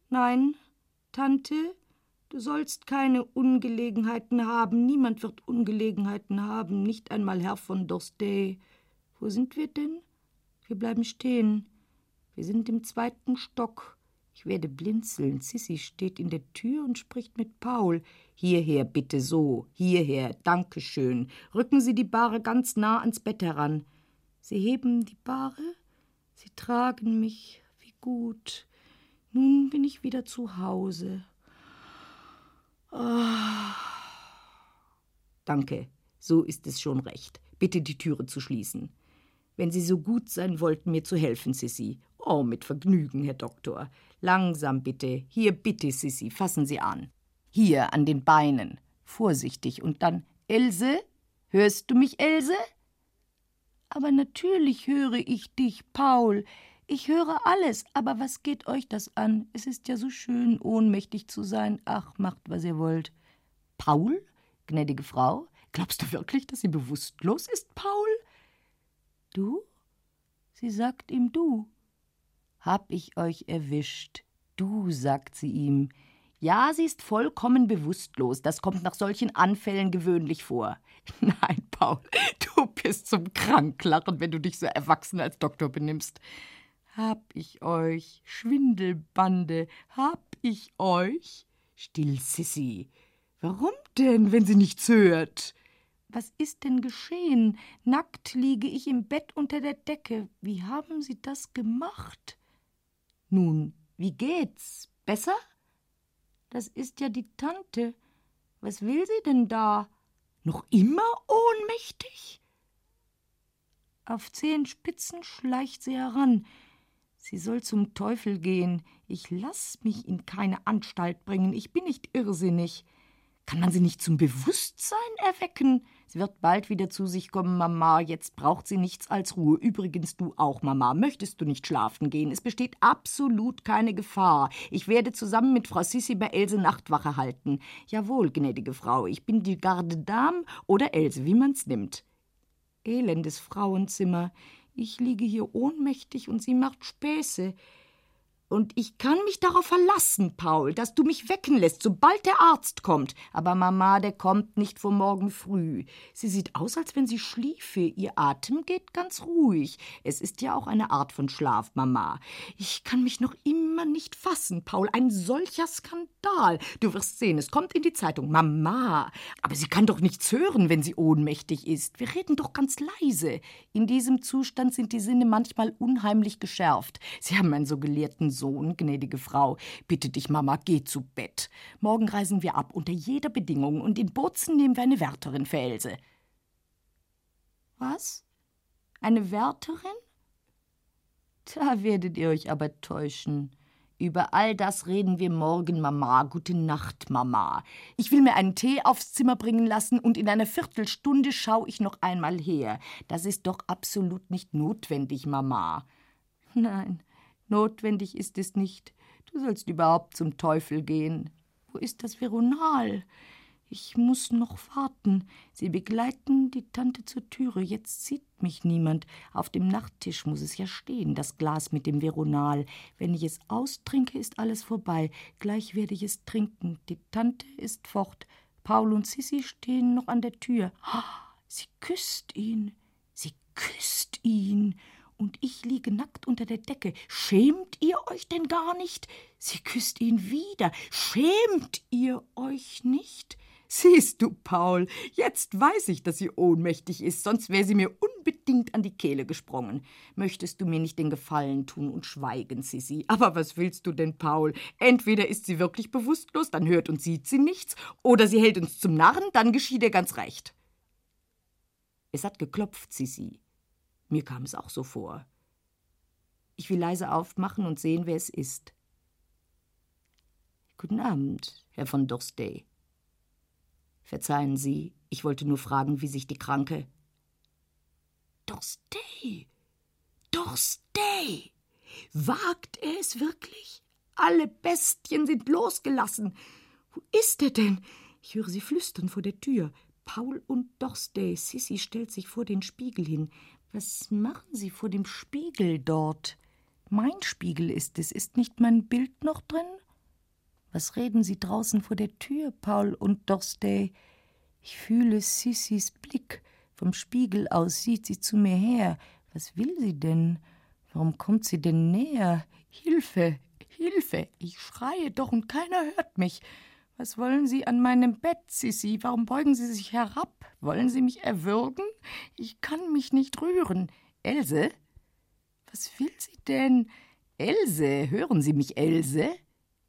Nein, Tante, du sollst keine Ungelegenheiten haben. Niemand wird Ungelegenheiten haben, nicht einmal Herr von Dorstey. Wo sind wir denn? Wir bleiben stehen. Wir sind im zweiten Stock. Ich werde blinzeln. Sissy steht in der Tür und spricht mit Paul. Hierher, bitte so. Hierher. Dankeschön. Rücken Sie die Bahre ganz nah ans Bett heran. Sie heben die Bahre. Sie tragen mich. Wie gut. Nun bin ich wieder zu Hause. Oh. Danke. So ist es schon recht. Bitte die Türe zu schließen. Wenn Sie so gut sein wollten, mir zu helfen, Sissy. Oh, mit Vergnügen, Herr Doktor. Langsam bitte. Hier bitte, Sissy, fassen Sie an. Hier an den Beinen. Vorsichtig. Und dann Else? Hörst du mich, Else? Aber natürlich höre ich dich, Paul. Ich höre alles, aber was geht euch das an? Es ist ja so schön, ohnmächtig zu sein. Ach, macht, was ihr wollt. Paul? Gnädige Frau? Glaubst du wirklich, dass sie bewusstlos ist, Paul? Du? Sie sagt ihm du hab ich euch erwischt. Du, sagt sie ihm. Ja, sie ist vollkommen bewusstlos. Das kommt nach solchen Anfällen gewöhnlich vor. Nein, Paul, du bist zum Kranklachen, wenn du dich so erwachsen als Doktor benimmst. Hab ich euch, Schwindelbande, hab ich euch? Still, Sissy. Warum denn, wenn sie nichts hört? Was ist denn geschehen? Nackt liege ich im Bett unter der Decke. Wie haben Sie das gemacht? Nun, wie geht's? Besser? Das ist ja die Tante. Was will sie denn da? Noch immer ohnmächtig? Auf Zehenspitzen schleicht sie heran. Sie soll zum Teufel gehen. Ich lass mich in keine Anstalt bringen. Ich bin nicht irrsinnig. Kann man sie nicht zum Bewusstsein erwecken? Sie wird bald wieder zu sich kommen, Mama. Jetzt braucht sie nichts als Ruhe. Übrigens du auch, Mama. Möchtest du nicht schlafen gehen? Es besteht absolut keine Gefahr. Ich werde zusammen mit Frau Sissi bei Else Nachtwache halten. Jawohl, gnädige Frau. Ich bin die Gardedame oder Else, wie man's nimmt. Elendes Frauenzimmer. Ich liege hier ohnmächtig und sie macht Späße. Und ich kann mich darauf verlassen, Paul, dass du mich wecken lässt, sobald der Arzt kommt. Aber Mama, der kommt nicht vor morgen früh. Sie sieht aus, als wenn sie schliefe. Ihr Atem geht ganz ruhig. Es ist ja auch eine Art von Schlaf, Mama. Ich kann mich noch immer nicht fassen, Paul. Ein solcher Skandal. Du wirst sehen, es kommt in die Zeitung. Mama. Aber sie kann doch nichts hören, wenn sie ohnmächtig ist. Wir reden doch ganz leise. In diesem Zustand sind die Sinne manchmal unheimlich geschärft. Sie haben einen so gelehrten Sohn, gnädige Frau. Bitte dich, Mama, geh zu Bett. Morgen reisen wir ab, unter jeder Bedingung, und in Bozen nehmen wir eine Wärterin für Else. Was? Eine Wärterin? Da werdet ihr euch aber täuschen. Über all das reden wir morgen, Mama. Gute Nacht, Mama. Ich will mir einen Tee aufs Zimmer bringen lassen und in einer Viertelstunde schaue ich noch einmal her. Das ist doch absolut nicht notwendig, Mama. Nein, Notwendig ist es nicht. Du sollst überhaupt zum Teufel gehen. Wo ist das Veronal? Ich muss noch warten. Sie begleiten die Tante zur Türe. Jetzt sieht mich niemand. Auf dem Nachttisch muss es ja stehen, das Glas mit dem Veronal. Wenn ich es austrinke, ist alles vorbei. Gleich werde ich es trinken. Die Tante ist fort. Paul und Sissi stehen noch an der Tür. Sie küsst ihn. Sie küsst ihn und ich liege nackt unter der Decke. Schämt ihr euch denn gar nicht? Sie küsst ihn wieder. Schämt ihr euch nicht? Siehst du, Paul, jetzt weiß ich, dass sie ohnmächtig ist, sonst wäre sie mir unbedingt an die Kehle gesprungen. Möchtest du mir nicht den Gefallen tun und schweigen, Sissi? Aber was willst du denn, Paul? Entweder ist sie wirklich bewusstlos, dann hört und sieht sie nichts, oder sie hält uns zum Narren, dann geschieht ihr ganz recht. Es hat geklopft, Sissi. Mir kam es auch so vor. Ich will leise aufmachen und sehen, wer es ist. Guten Abend, Herr von Dorstey. Verzeihen Sie, ich wollte nur fragen, wie sich die Kranke. Dorstey! Dorstey! Wagt er es wirklich? Alle Bestien sind losgelassen. Wo ist er denn? Ich höre sie flüstern vor der Tür. Paul und Dorstey. Sissy stellt sich vor den Spiegel hin. Was machen Sie vor dem Spiegel dort? Mein Spiegel ist es. Ist nicht mein Bild noch drin? Was reden Sie draußen vor der Tür, Paul und Dorstey? Ich fühle Sissys Blick. Vom Spiegel aus sieht sie zu mir her. Was will sie denn? Warum kommt sie denn näher? Hilfe! Hilfe! Ich schreie doch und keiner hört mich. Was wollen Sie an meinem Bett, Sissy? Warum beugen Sie sich herab? Wollen Sie mich erwürgen? Ich kann mich nicht rühren. Else? Was will sie denn? Else, hören Sie mich, Else?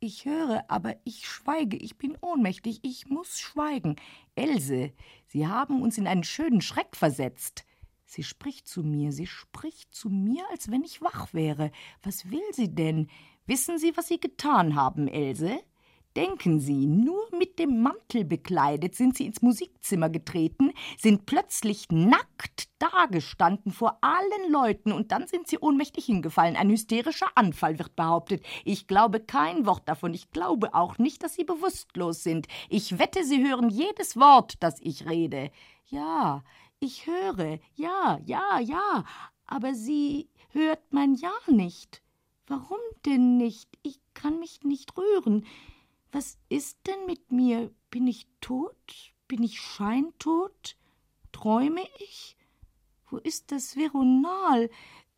Ich höre, aber ich schweige, ich bin ohnmächtig, ich muss schweigen. Else, Sie haben uns in einen schönen Schreck versetzt. Sie spricht zu mir, sie spricht zu mir, als wenn ich wach wäre. Was will sie denn? Wissen Sie, was Sie getan haben, Else? Denken Sie, nur mit dem Mantel bekleidet sind Sie ins Musikzimmer getreten, sind plötzlich nackt dagestanden vor allen Leuten und dann sind Sie ohnmächtig hingefallen. Ein hysterischer Anfall wird behauptet. Ich glaube kein Wort davon. Ich glaube auch nicht, dass Sie bewusstlos sind. Ich wette, Sie hören jedes Wort, das ich rede. Ja, ich höre. Ja, ja, ja. Aber sie hört mein Ja nicht. Warum denn nicht? Ich kann mich nicht rühren. Was ist denn mit mir? Bin ich tot? Bin ich scheintot? Träume ich? Wo ist das Veronal?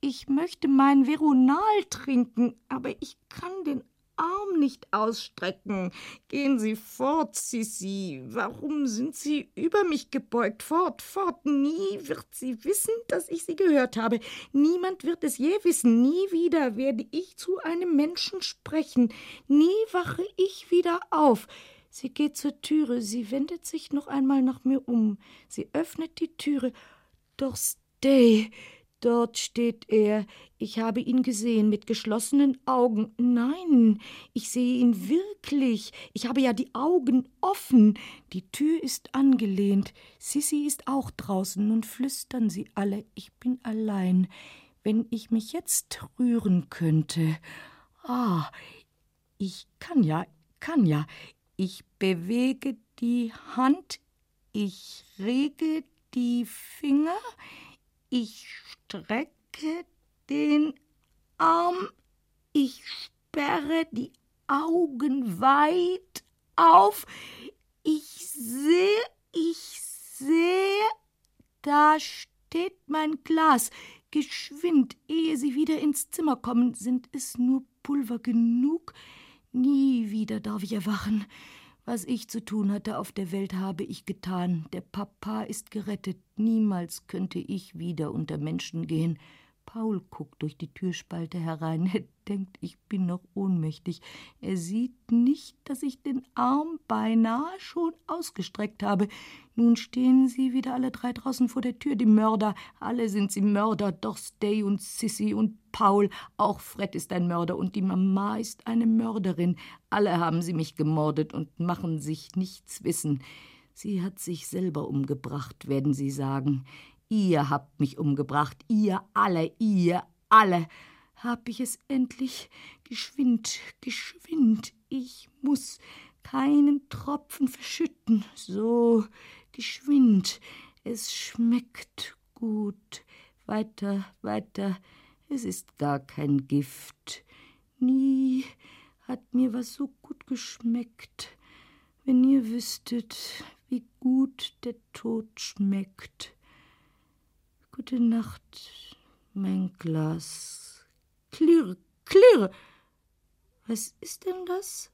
Ich möchte mein Veronal trinken, aber ich kann den Arm nicht ausstrecken. Gehen Sie fort, Sissi. Warum sind Sie über mich gebeugt? Fort, fort. Nie wird sie wissen, dass ich sie gehört habe. Niemand wird es je wissen. Nie wieder werde ich zu einem Menschen sprechen. Nie wache ich wieder auf. Sie geht zur Türe. Sie wendet sich noch einmal nach mir um. Sie öffnet die Türe. Doch stay. Dort steht er. Ich habe ihn gesehen mit geschlossenen Augen. Nein, ich sehe ihn wirklich. Ich habe ja die Augen offen. Die Tür ist angelehnt. Sissy ist auch draußen. Nun flüstern sie alle. Ich bin allein. Wenn ich mich jetzt rühren könnte. Ah, ich kann ja, kann ja. Ich bewege die Hand. Ich rege die Finger. Ich strecke den Arm, ich sperre die Augen weit auf. Ich sehe, ich sehe, da steht mein Glas. Geschwind, ehe Sie wieder ins Zimmer kommen, sind es nur Pulver genug? Nie wieder darf ich erwachen. Was ich zu tun hatte auf der Welt, habe ich getan. Der Papa ist gerettet. Niemals könnte ich wieder unter Menschen gehen. Paul guckt durch die Türspalte herein. Er denkt, ich bin noch ohnmächtig. Er sieht nicht, dass ich den Arm beinahe schon ausgestreckt habe. Nun stehen sie wieder alle drei draußen vor der Tür, die Mörder. Alle sind sie Mörder, doch Stay und Sissy und Paul. Auch Fred ist ein Mörder und die Mama ist eine Mörderin. Alle haben sie mich gemordet und machen sich nichts wissen. Sie hat sich selber umgebracht, werden sie sagen. Ihr habt mich umgebracht, ihr alle, ihr alle. Hab ich es endlich? Geschwind, geschwind, ich muss keinen Tropfen verschütten. So, geschwind, es schmeckt gut. Weiter, weiter, es ist gar kein Gift. Nie hat mir was so gut geschmeckt. Wenn ihr wüsstet, wie gut der Tod schmeckt. Gute Nacht, mein Glas. Klirr, klirr. Was ist denn das?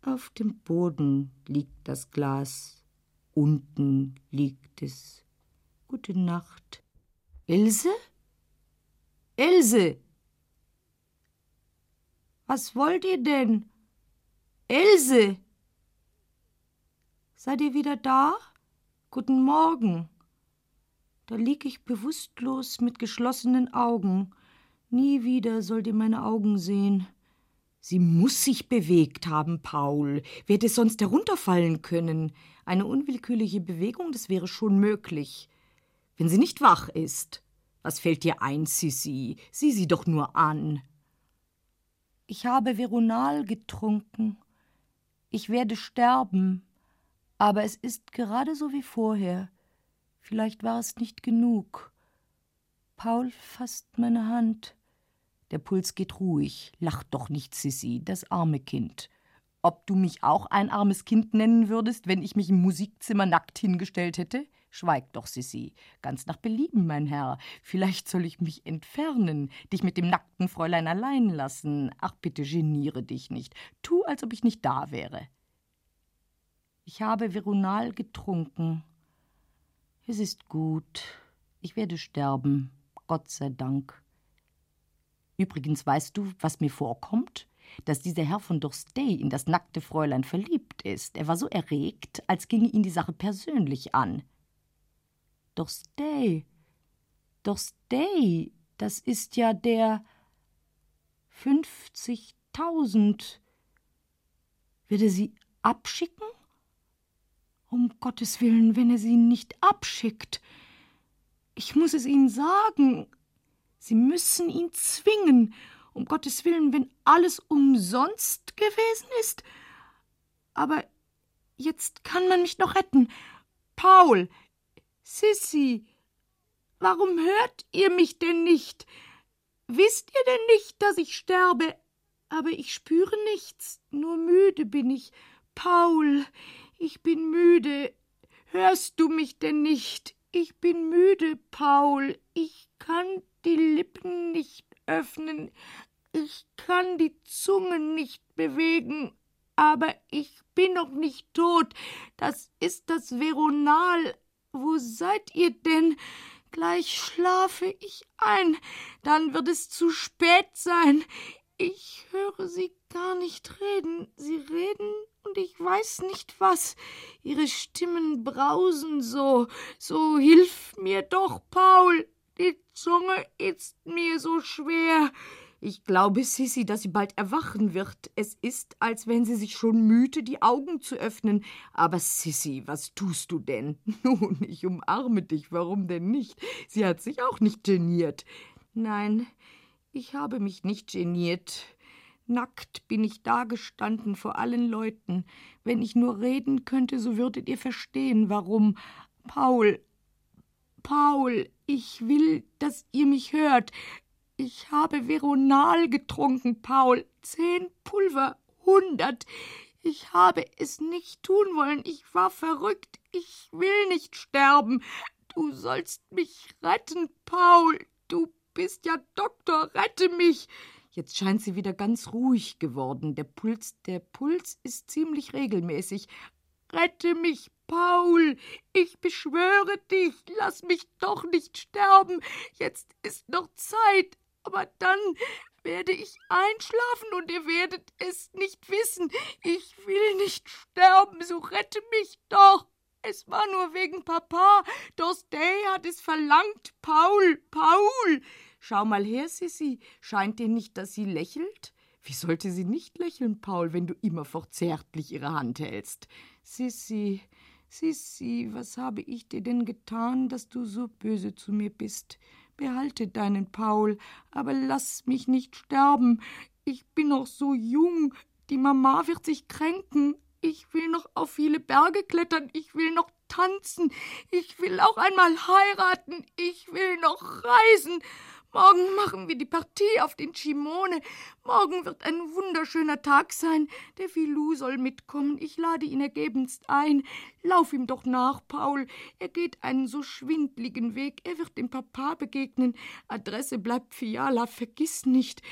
Auf dem Boden liegt das Glas. Unten liegt es. Gute Nacht. Ilse? Ilse! Was wollt ihr denn? Ilse! Seid ihr wieder da? Guten Morgen. Da lieg ich bewusstlos mit geschlossenen Augen. Nie wieder sollt ihr meine Augen sehen. Sie muss sich bewegt haben, Paul. Wer hätte sonst herunterfallen können? Eine unwillkürliche Bewegung, das wäre schon möglich. Wenn sie nicht wach ist. Was fällt dir ein, Sissi? Sieh sie doch nur an. Ich habe Veronal getrunken. Ich werde sterben. Aber es ist gerade so wie vorher. Vielleicht war es nicht genug. Paul fasst meine Hand. Der Puls geht ruhig. Lach doch nicht, Sissy, das arme Kind. Ob du mich auch ein armes Kind nennen würdest, wenn ich mich im Musikzimmer nackt hingestellt hätte? Schweig doch, Sissy. Ganz nach Belieben, mein Herr. Vielleicht soll ich mich entfernen, dich mit dem nackten Fräulein allein lassen. Ach, bitte geniere dich nicht. Tu, als ob ich nicht da wäre. Ich habe Veronal getrunken. Es ist gut. Ich werde sterben. Gott sei Dank. Übrigens weißt du, was mir vorkommt? Dass dieser Herr von Dorstey in das nackte Fräulein verliebt ist. Er war so erregt, als ginge ihn die Sache persönlich an. Dorstey. Dorstey, das ist ja der fünfzigtausend. Wird er sie abschicken? Um Gottes Willen, wenn er sie nicht abschickt. Ich muss es Ihnen sagen. Sie müssen ihn zwingen. Um Gottes Willen, wenn alles umsonst gewesen ist. Aber jetzt kann man mich noch retten. Paul, Sissy, warum hört ihr mich denn nicht? Wisst ihr denn nicht, dass ich sterbe? aber ich spüre nichts, nur müde bin ich. Paul, ich bin müde. Hörst du mich denn nicht? Ich bin müde, Paul. Ich kann die Lippen nicht öffnen. Ich kann die Zunge nicht bewegen. Aber ich bin noch nicht tot. Das ist das Veronal. Wo seid ihr denn? Gleich schlafe ich ein. Dann wird es zu spät sein. Ich höre sie gar nicht reden. Sie reden und ich weiß nicht was. Ihre Stimmen brausen so. So hilf mir doch, Paul. Die Zunge ist mir so schwer. Ich glaube, Sissy, dass sie bald erwachen wird. Es ist, als wenn sie sich schon mühte, die Augen zu öffnen. Aber Sissy, was tust du denn? Nun, ich umarme dich. Warum denn nicht? Sie hat sich auch nicht geniert. Nein, ich habe mich nicht geniert. Nackt bin ich dagestanden vor allen Leuten. Wenn ich nur reden könnte, so würdet ihr verstehen, warum. Paul, Paul, ich will, dass ihr mich hört. Ich habe Veronal getrunken, Paul. Zehn Pulver, hundert. Ich habe es nicht tun wollen. Ich war verrückt. Ich will nicht sterben. Du sollst mich retten, Paul. Du bist ja Doktor, rette mich. Jetzt scheint sie wieder ganz ruhig geworden. Der Puls, der Puls ist ziemlich regelmäßig. Rette mich, Paul. Ich beschwöre dich, lass mich doch nicht sterben. Jetzt ist noch Zeit, aber dann werde ich einschlafen und ihr werdet es nicht wissen. Ich will nicht sterben, so rette mich doch. Es war nur wegen Papa. Dostay hat es verlangt. Paul, Paul. Schau mal her, Sissy. Scheint dir nicht, dass sie lächelt? Wie sollte sie nicht lächeln, Paul, wenn du immerfort zärtlich ihre Hand hältst? Sissy, Sissy, was habe ich dir denn getan, dass du so böse zu mir bist? Behalte deinen Paul, aber lass mich nicht sterben. Ich bin noch so jung. Die Mama wird sich kränken. Ich will noch auf viele Berge klettern. Ich will noch tanzen. Ich will auch einmal heiraten. Ich will noch reisen. Morgen machen wir die Partie auf den Chimone. Morgen wird ein wunderschöner Tag sein. Der Filou soll mitkommen. Ich lade ihn ergebenst ein. Lauf ihm doch nach, Paul. Er geht einen so schwindligen Weg. Er wird dem Papa begegnen. Adresse bleibt Fiala. Vergiss nicht.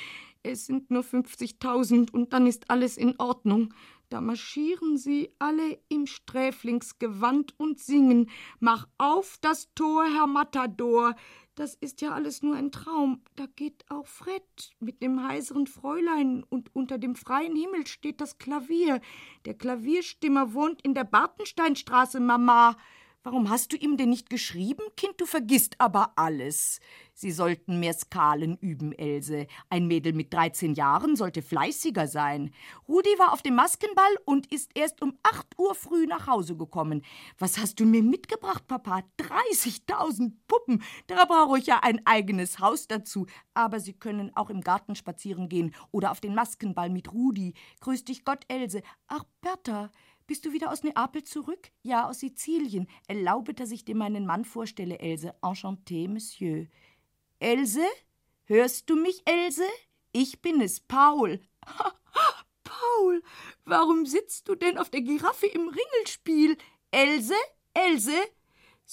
Es sind nur 50.000 und dann ist alles in Ordnung. Da marschieren sie alle im Sträflingsgewand und singen. Mach auf das Tor, Herr Matador. Das ist ja alles nur ein Traum. Da geht auch Fred mit dem heiseren Fräulein und unter dem freien Himmel steht das Klavier. Der Klavierstimmer wohnt in der Bartensteinstraße, Mama. Warum hast du ihm denn nicht geschrieben, Kind? Du vergisst aber alles. Sie sollten mehr Skalen üben, Else. Ein Mädel mit 13 Jahren sollte fleißiger sein. Rudi war auf dem Maskenball und ist erst um 8 Uhr früh nach Hause gekommen. Was hast du mir mitgebracht, Papa? 30.000 Puppen. Da brauche ich ja ein eigenes Haus dazu. Aber Sie können auch im Garten spazieren gehen oder auf den Maskenball mit Rudi. Grüß dich Gott, Else. Ach, Bertha. Bist du wieder aus Neapel zurück? Ja, aus Sizilien. Erlaube, dass ich dir meinen Mann vorstelle, Else. Enchanté, Monsieur. Else? Hörst du mich, Else? Ich bin es, Paul. Paul, warum sitzt du denn auf der Giraffe im Ringelspiel? Else? Else?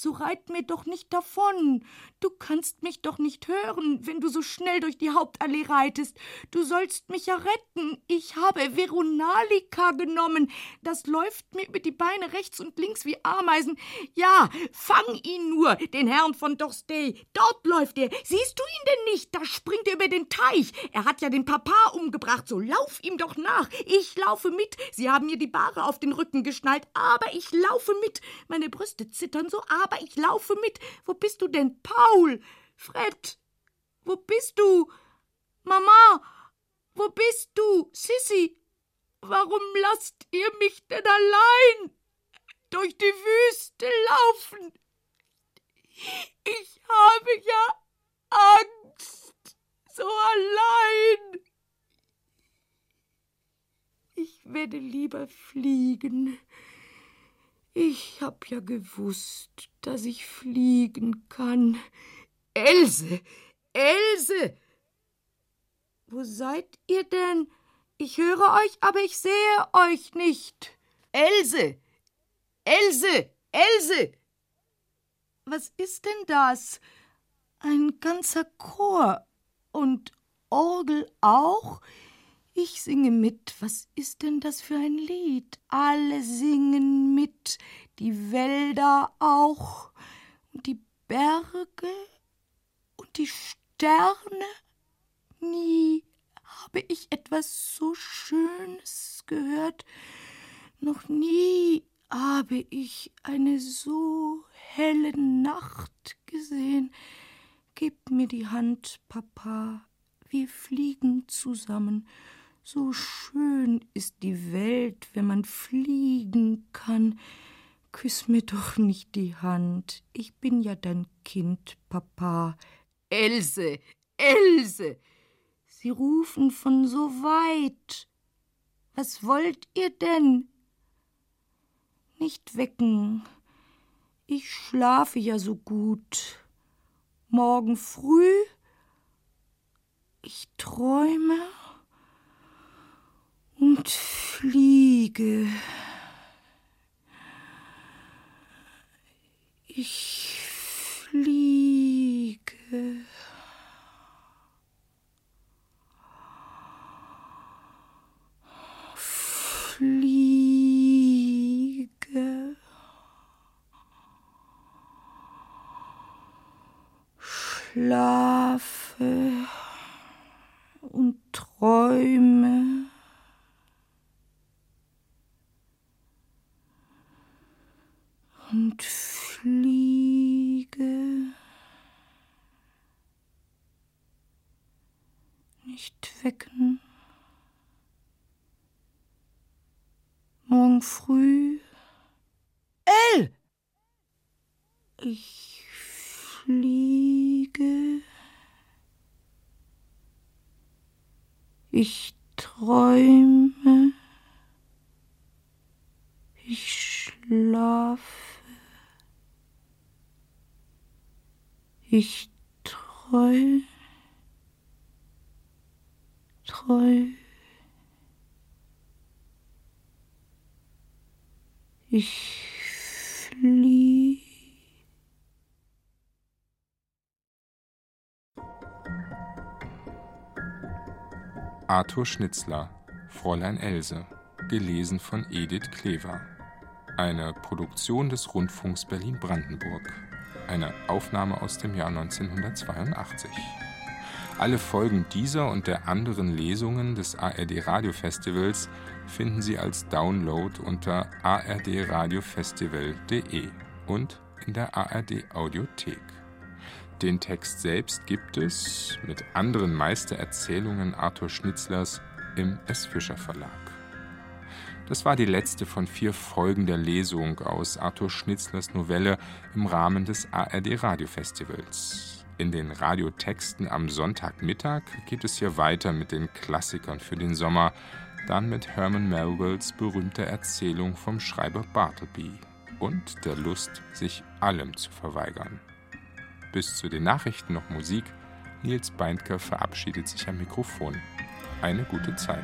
So reit mir doch nicht davon. Du kannst mich doch nicht hören, wenn du so schnell durch die Hauptallee reitest. Du sollst mich ja retten. Ich habe Veronalika genommen. Das läuft mir über die Beine rechts und links wie Ameisen. Ja, fang ihn nur, den Herrn von Dorstey. Dort läuft er. Siehst du ihn denn nicht? Da springt er über den Teich. Er hat ja den Papa umgebracht. So lauf ihm doch nach. Ich laufe mit. Sie haben mir die Bahre auf den Rücken geschnallt, aber ich laufe mit. Meine Brüste zittern so, aber ich laufe mit. Wo bist du denn, Paul? Fred, wo bist du? Mama, wo bist du? Sissy, warum lasst ihr mich denn allein durch die Wüste laufen? Ich habe ja Angst, so allein. Ich werde lieber fliegen. Ich hab ja gewusst, dass ich fliegen kann. Else, Else! Wo seid ihr denn? Ich höre euch, aber ich sehe euch nicht. Else! Else! Else! Was ist denn das? Ein ganzer Chor. Und Orgel auch? Ich singe mit. Was ist denn das für ein Lied? Alle singen mit. Die Wälder auch. Und die Berge. Und die Sterne. Nie habe ich etwas so Schönes gehört. Noch nie habe ich eine so helle Nacht gesehen. Gib mir die Hand, Papa, wir fliegen zusammen. So schön ist die Welt, wenn man fliegen kann. Küss mir doch nicht die Hand, ich bin ja dein Kind, Papa. Else, Else! Sie rufen von so weit. Was wollt ihr denn? Nicht wecken. Ich schlafe ja so gut. Morgen früh ich träume und fliege. Ich fliege. Fliege. Schlafe und träume. Und fliege. Nicht wecken. Morgen früh. El! Ich fliege. Ich träume. Ich schlafe. Ich treu. Treu. Ich flieh. Arthur Schnitzler, Fräulein Else, gelesen von Edith Klever. Eine Produktion des Rundfunks Berlin-Brandenburg. Eine Aufnahme aus dem Jahr 1982. Alle Folgen dieser und der anderen Lesungen des ARD Radiofestivals finden Sie als Download unter ardradiofestival.de und in der ARD Audiothek. Den Text selbst gibt es, mit anderen Meistererzählungen Arthur Schnitzlers, im S. Fischer Verlag. Das war die letzte von vier Folgen der Lesung aus Arthur Schnitzlers Novelle im Rahmen des ARD Radiofestivals. In den Radiotexten am Sonntagmittag geht es hier weiter mit den Klassikern für den Sommer, dann mit Herman Melvilles berühmter Erzählung vom Schreiber Bartleby und der Lust, sich allem zu verweigern. Bis zu den Nachrichten noch Musik. Nils Beindker verabschiedet sich am Mikrofon. Eine gute Zeit.